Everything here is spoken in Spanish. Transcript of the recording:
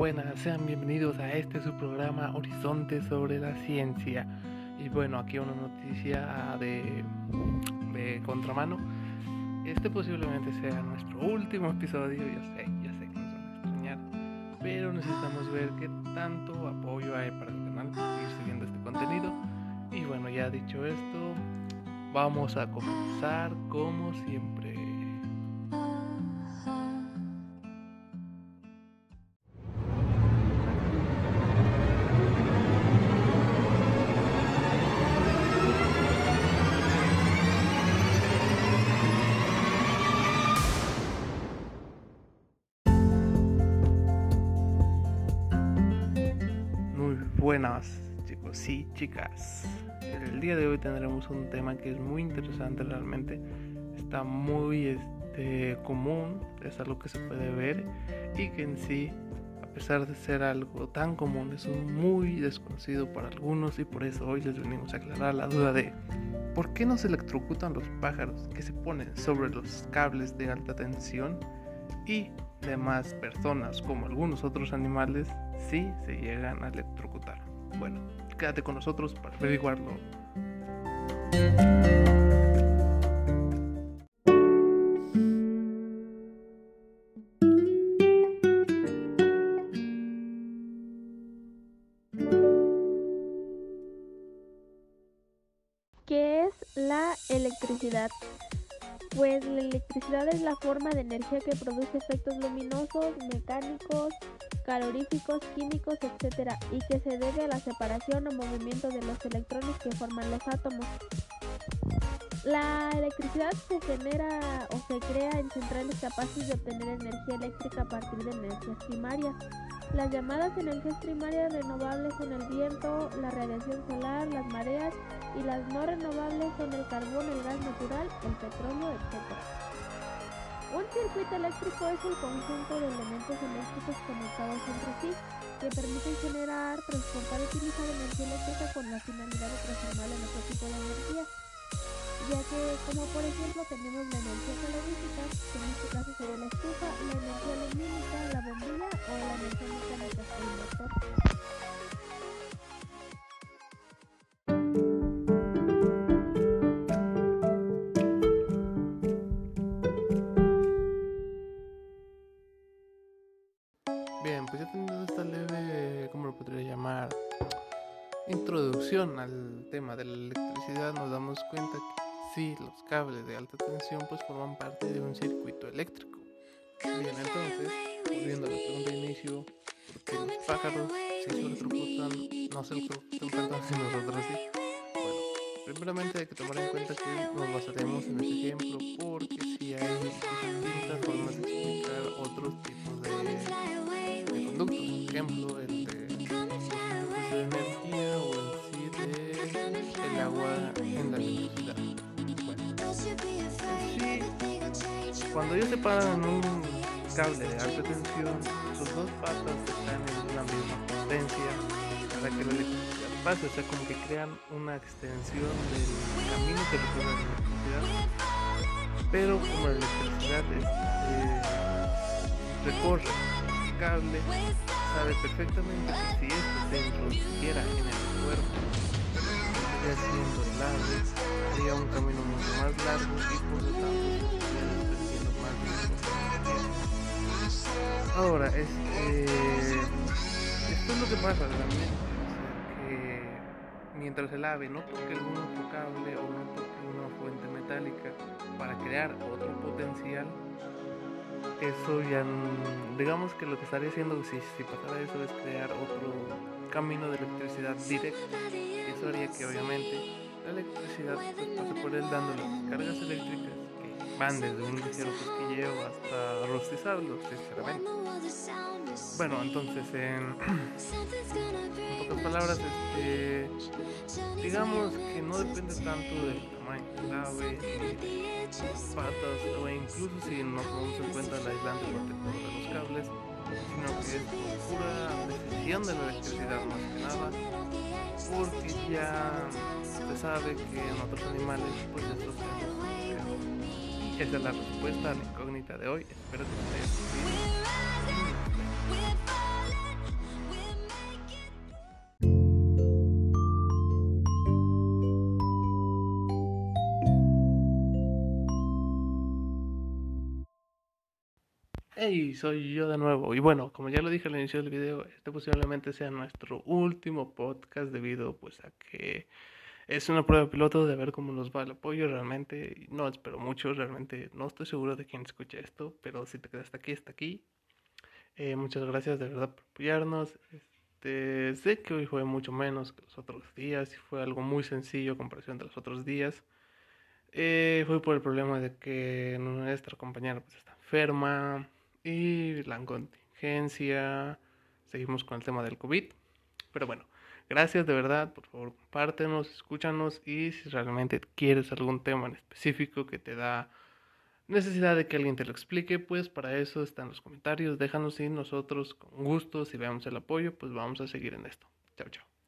buenas, sean bienvenidos a este su programa Horizonte sobre la Ciencia. Y bueno, aquí una noticia de, de contramano. Este posiblemente sea nuestro último episodio, yo sé, ya sé que nos van a extrañar, pero necesitamos ver qué tanto apoyo hay para el canal para seguir siguiendo este contenido. Y bueno, ya dicho esto, vamos a comenzar como siempre. Buenas chicos y chicas. El día de hoy tendremos un tema que es muy interesante realmente. Está muy este, común, es algo que se puede ver y que en sí, a pesar de ser algo tan común, es muy desconocido para algunos y por eso hoy les venimos a aclarar la duda de ¿por qué no se electrocutan los pájaros que se ponen sobre los cables de alta tensión y demás personas como algunos otros animales sí se llegan a electrocutar? Bueno, quédate con nosotros para averiguarlo. ¿Qué es la electricidad? Pues la electricidad es la forma de energía que produce efectos luminosos, mecánicos, caloríficos, químicos, etc. y que se debe a la separación o movimiento de los electrones que forman los átomos. La electricidad se genera o se crea en centrales capaces de obtener energía eléctrica a partir de energías primarias. Las llamadas energías primarias renovables son el viento, la radiación solar, las mareas y las no renovables son el carbón, el gas natural, el petróleo, etc. Un circuito eléctrico es el conjunto de elementos eléctricos conectados entre sí que permiten generar, transportar y utilizar energía eléctrica con la finalidad de transformarla en otro tipo de energía ya que como por ejemplo tenemos la energía calorífica, que en este caso sería la estufa, la energía lumínica, la bombilla o la energía mecánica, el motor. Teniendo esta leve, ¿cómo lo podría llamar? Introducción al tema de la electricidad, nos damos cuenta que sí, los cables de alta tensión pues forman parte de un circuito eléctrico. Bien, entonces, volviendo a la pregunta de inicio, ¿por qué los pájaros se electrocutan, no se electrocutan, perdón, si nosotros sí? Bueno, primeramente hay que tomar en cuenta que nos basaremos en ese ejemplo en la sí, cuando ellos se paran en un cable de alta tensión, sus dos patas están en una misma potencia para que la electricidad pase, o sea, como que crean una extensión del camino que recorre la electricidad. Pero como la electricidad eh, recorre el cable, sabe perfectamente que si este se introduciera en el cuerpo, siendo largo, haría un camino mucho más largo y por lo tanto desprendiendo más de Ahora, este, esto es lo que pasa realmente, o sea, que mientras el ave no toque algún otro cable o no toque una fuente metálica para crear otro potencial, eso ya, digamos que lo que estaría haciendo si, si pasara eso es crear otro camino de electricidad directa. Eso haría que obviamente la electricidad pues, pase por él dando las cargas eléctricas que van desde un ligero cosquilleo hasta rostizarlo, sinceramente. Bueno, entonces, en, en pocas palabras, este, digamos que no depende tanto del tamaño del ave, ni de sus patas, o incluso si no tomamos en cuenta el aislante protector de los cables, sino que es pura decisión de la electricidad más que nada, porque ya se sabe que en otros animales, pues ha estudiado. Esa es la respuesta a la incógnita de hoy. Espero que te Hey, soy yo de nuevo. Y bueno, como ya lo dije al inicio del video, este posiblemente sea nuestro último podcast debido pues a que es una prueba piloto de ver cómo nos va el apoyo. Realmente no espero mucho, realmente no estoy seguro de quién escucha esto, pero si te quedaste aquí, está aquí. Eh, muchas gracias de verdad por apoyarnos. Este, sé que hoy fue mucho menos que los otros días y fue algo muy sencillo en comparación de los otros días. Eh, fue por el problema de que nuestra compañera pues, está enferma y la contingencia. Seguimos con el tema del COVID. Pero bueno, gracias de verdad. Por favor, compártenos, escúchanos y si realmente quieres algún tema en específico que te da necesidad de que alguien te lo explique, pues para eso están los comentarios. Déjanos y nosotros con gusto, si veamos el apoyo, pues vamos a seguir en esto. Chao, chao.